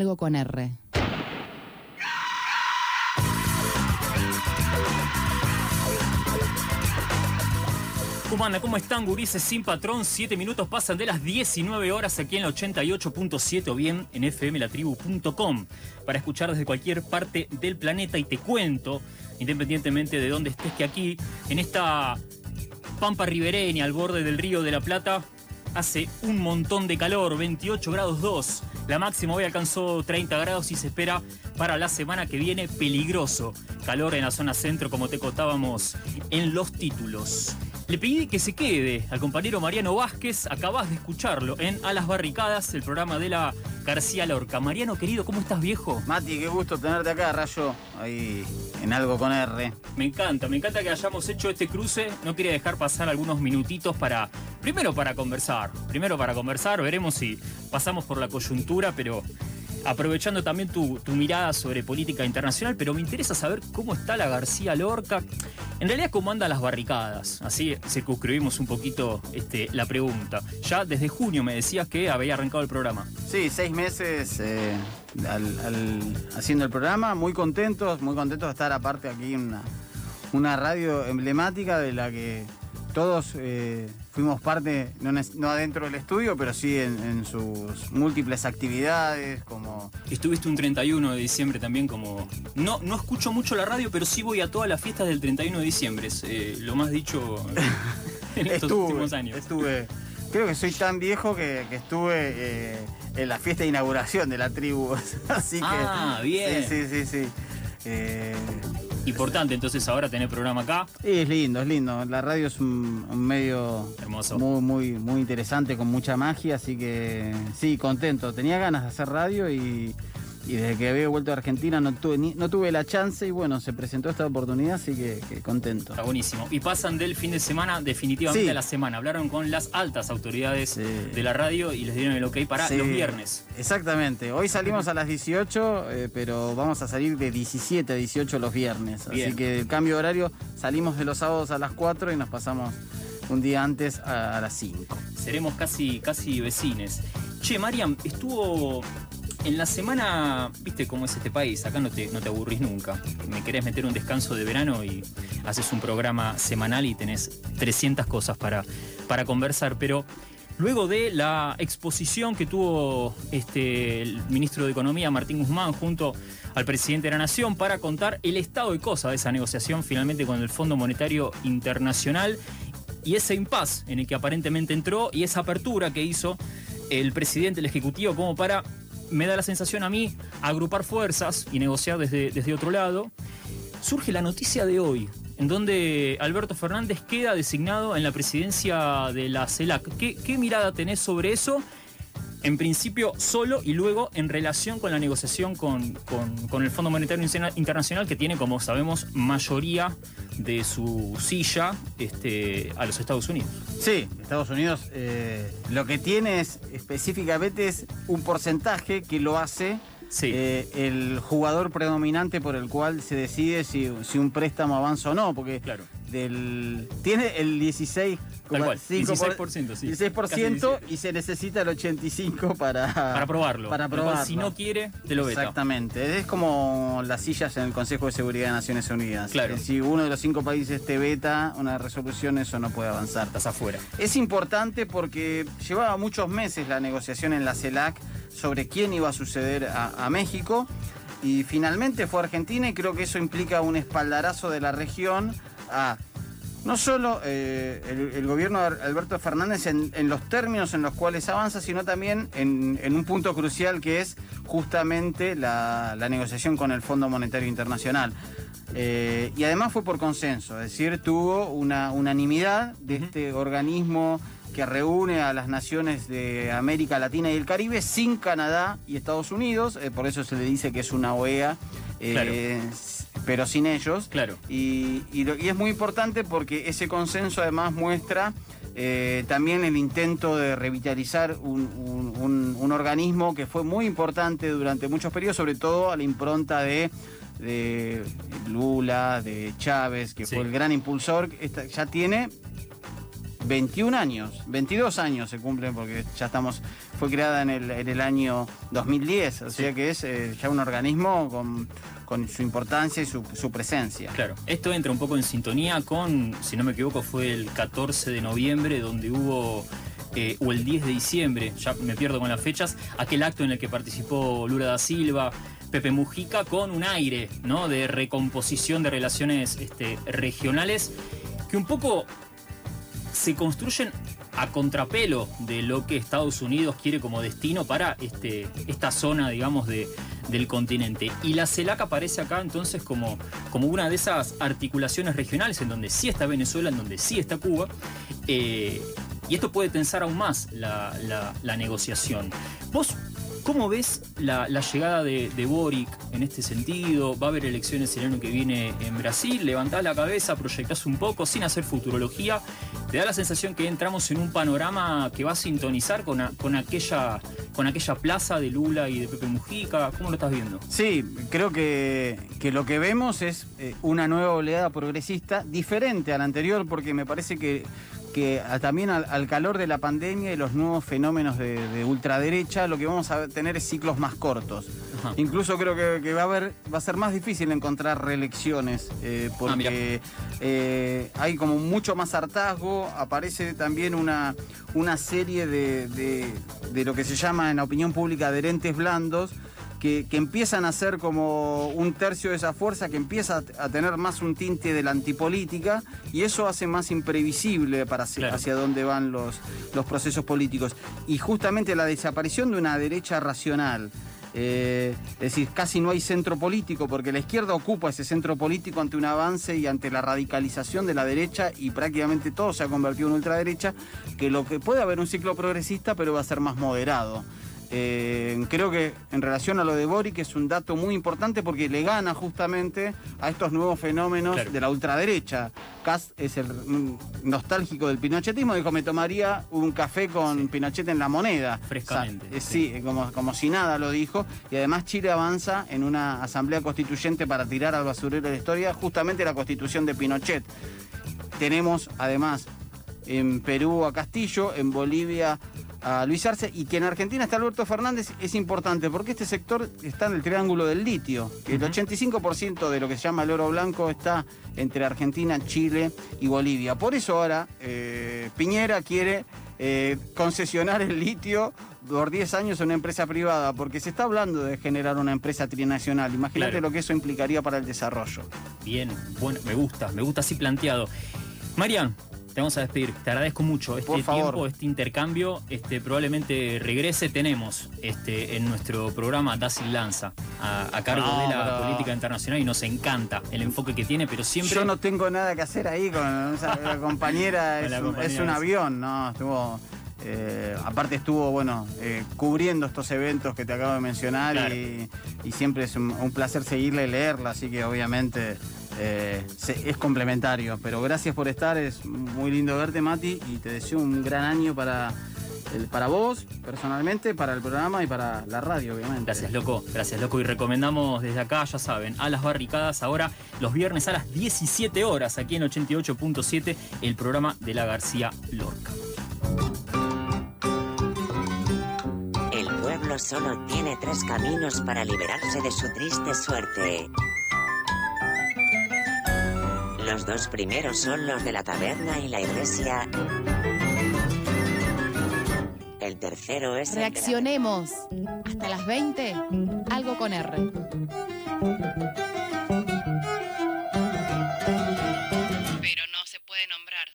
algo con R. ¿Cómo anda? ¿Cómo están, gurises sin patrón? Siete minutos pasan de las 19 horas aquí en la 88.7 o bien en fmlatribu.com para escuchar desde cualquier parte del planeta y te cuento, independientemente de dónde estés, que aquí, en esta pampa ribereña al borde del río de la Plata, hace un montón de calor, 28 grados 2. La máxima hoy alcanzó 30 grados y se espera para la semana que viene peligroso. Calor en la zona centro, como te contábamos en los títulos. Le pedí que se quede al compañero Mariano Vázquez, acabas de escucharlo en A las Barricadas, el programa de la García Lorca. Mariano, querido, ¿cómo estás, viejo? Mati, qué gusto tenerte acá, Rayo, ahí en algo con R. Me encanta, me encanta que hayamos hecho este cruce. No quería dejar pasar algunos minutitos para, primero para conversar, primero para conversar, veremos si pasamos por la coyuntura, pero aprovechando también tu, tu, mirada sobre política internacional, pero me interesa saber cómo está la García Lorca. En realidad, cómo andan las barricadas. Así circunscribimos un poquito este, la pregunta. Ya desde junio me decías que había arrancado el programa. Sí, seis meses eh, haciendo el programa. Muy contentos, muy contentos de estar aparte aquí en una, una radio emblemática de la que todos eh, fuimos parte, no, no, adentro del estudio, pero sí en, en, sus múltiples actividades, como... Estuviste un 31 de diciembre también como... No, no escucho mucho la radio, pero sí voy a todas las fiestas del 31 de diciembre, es eh, lo más dicho en estos estuve, últimos años. Estuve, creo que soy tan viejo que, que estuve eh, en la fiesta de inauguración de la tribu, así que... Ah, bien. Sí, sí, sí, sí. Importante entonces ahora tener programa acá. Es lindo, es lindo. La radio es un, un, medio Hermoso. muy, muy, muy interesante, con mucha magia, así que sí, contento. Tenía ganas de hacer radio y, y desde que había vuelto a Argentina no tuve, ni, no tuve la chance y bueno, se presentó esta oportunidad, así que, que contento. Está buenísimo. Y pasan del fin de semana definitivamente Sí. a la semana. Hablaron con las altas autoridades Sí. de la radio y les dieron el ok para Sí, los viernes. Exactamente. Hoy salimos a las 18, eh, pero vamos a salir de 17 a 18 los viernes. Bien. Así que el cambio de horario, salimos de los sábados a las 4 y nos pasamos un día antes a, a las 5. Seremos casi, casi vecines. Che, Mariam, estuvo en la semana, viste cómo es este país, acá no te, no te aburrís nunca. Me querés meter un descanso de verano y haces un programa semanal y tenés 300 cosas para, para conversar, pero luego de la exposición que tuvo este, el ministro de Economía, Martín Guzmán, junto al presidente de la Nación, para contar el estado de cosas de esa negociación finalmente con el Fondo Monetario Internacional y ese impas en el que aparentemente entró y esa apertura que hizo el presidente del Ejecutivo como para, me da la sensación a mí, agrupar fuerzas y negociar desde, desde otro lado, surge la noticia de hoy, en donde Alberto Fernández queda designado en la presidencia de la CELAC. ¿Qué, qué mirada tenés sobre eso? En principio solo y luego en relación con la negociación con, con- con el Fondo Monetario Internacional que tiene, como sabemos, mayoría de su silla este, a los Estados Unidos. Sí, Estados Unidos eh, lo que tiene es específicamente es un porcentaje que lo hace Sí. eh, el jugador predominante por el cual se decide si, si un préstamo avanza o no, porque Claro. del tiene el 16 Tal cual, 5 por- 16%, sí. 16% Casi 17. y se necesita el 85 para Para probarlo. Para cual, probarlo. Si no quiere, te lo veta. Exactamente, es como las sillas en el Consejo de Seguridad de Naciones Unidas. Claro. Si uno de los cinco países te veta una resolución, eso no puede avanzar. Estás afuera. Es importante porque llevaba muchos meses la negociación en la CELAC sobre quién iba a suceder a, a México y finalmente fue Argentina y creo que eso implica un espaldarazo de la región a no solo eh, el, el gobierno de Alberto Fernández en, en los términos en los cuales avanza, sino también en, en un punto crucial que es justamente la, la negociación con el Fondo Monetario Internacional. Eh, y además fue por consenso, es decir, tuvo una unanimidad de este organismo que reúne a las naciones de América Latina y el Caribe sin Canadá y Estados Unidos, eh, por eso se le dice que es una OEA, Claro. Pero sin ellos. Claro. Y, y lo- y es muy importante porque ese consenso además muestra eh, también el intento de revitalizar un, un- un- un organismo que fue muy importante durante muchos periodos, sobre todo a la impronta de, de Lula, de Chávez, que Sí. fue el gran impulsor. Esta- ya tiene 21 años, 22 años se cumplen porque ya estamos, fue creada en el, en el año 2010, o sea que es eh, ya un organismo con, con su importancia y su, su, presencia. Claro, esto entra un poco en sintonía con, si no me equivoco, fue el 14 de noviembre donde hubo... Eh, o el 10 de diciembre, ya me pierdo con las fechas, aquel acto en el que participó Lula da Silva, Pepe Mujica con un aire ¿no? de recomposición de relaciones este, regionales que un poco se construyen a contrapelo de lo que Estados Unidos quiere como destino para este, esta zona, digamos, de, del continente. Y la CELAC aparece acá entonces como, como una de esas articulaciones regionales en donde sí está Venezuela, en donde sí está Cuba. Eh, y esto puede tensar aún más la, la negociación. ¿Vos ¿Cómo ves la, llegada de, Boric en este sentido? ¿Va a haber elecciones el año que viene en Brasil? ¿Levantás la cabeza, proyectás un poco sin hacer futurología? ¿Te da la sensación que entramos en un panorama que va a sintonizar con, aquella, con aquella plaza de Lula y de Pepe Mujica? ¿Cómo lo estás viendo? Sí, creo que, que lo que vemos es eh, una nueva oleada progresista diferente a la anterior porque me parece que que también al, calor de la pandemia y los nuevos fenómenos de, ultraderecha, lo que vamos a tener es ciclos más cortos. Incluso creo que, va, a haber, va a ser más difícil encontrar reelecciones, eh, porque ah, eh, hay como mucho más hartazgo, aparece también una, una serie de, de lo que se llama en la opinión pública adherentes blandos, que, empiezan a ser como un tercio de esa fuerza, que empieza a, tener más un tinte de la antipolítica y eso hace más imprevisible para hacia, dónde van los, los procesos políticos. Y justamente la desaparición de una derecha racional, eh, es decir, casi no hay centro político porque la izquierda ocupa ese centro político ante un avance y ante la radicalización de la derecha y prácticamente todo se ha convertido en ultraderecha, que lo que puede haber un ciclo progresista pero va a ser más moderado. Eh, creo que en relación a lo de Boric es un dato muy importante porque le gana justamente a estos nuevos fenómenos de la ultraderecha. Kass es el nostálgico del pinochetismo, dijo me tomaría un café con Pinochet en la moneda. Frescamente. Eh, sí, como, como si nada lo dijo. Y además Chile avanza en una asamblea constituyente para tirar al basurero de la historia justamente la constitución de Pinochet. Tenemos además en Perú a Castillo, en Bolivia a Luis Arce y que en Argentina está Alberto Fernández es importante porque este sector está en el triángulo del litio, que el 85% de lo que se llama el oro blanco está entre Argentina, Chile y Bolivia. Por eso ahora eh, Piñera quiere eh, concesionar el litio por 10 años a una empresa privada, porque se está hablando de generar una empresa trinacional. Imagínate lo que eso implicaría para el desarrollo. Bien, bueno, me gusta, me gusta así planteado. Marian, te vamos a despedir. Te agradezco mucho este tiempo, este intercambio. Este, probablemente regrese. Tenemos este, en nuestro programa Dacil Lanza a, cargo de la política internacional y nos encanta el enfoque que tiene, pero siempre. Yo no tengo nada que hacer ahí con la compañera. es, un, avión, ¿no? Estuvo. Eh, aparte estuvo, bueno, eh, cubriendo estos eventos que te acabo de mencionar y, siempre es un, placer seguirla y leerla, así que obviamente eh, es complementario. Pero gracias por estar, es muy lindo verte, Mati, y te deseo un gran año para, para vos, personalmente, para el programa y para la radio, obviamente. Gracias, loco. Gracias, loco. Y recomendamos desde acá, ya saben, a las barricadas ahora, los viernes a las 17 horas, aquí en 88.7, el programa de la García Lorca. El pueblo solo tiene tres caminos para liberarse de su triste suerte. Los dos primeros son los de la taberna y la iglesia. El tercero es... Reaccionemos. Hasta las 20. Algo con R.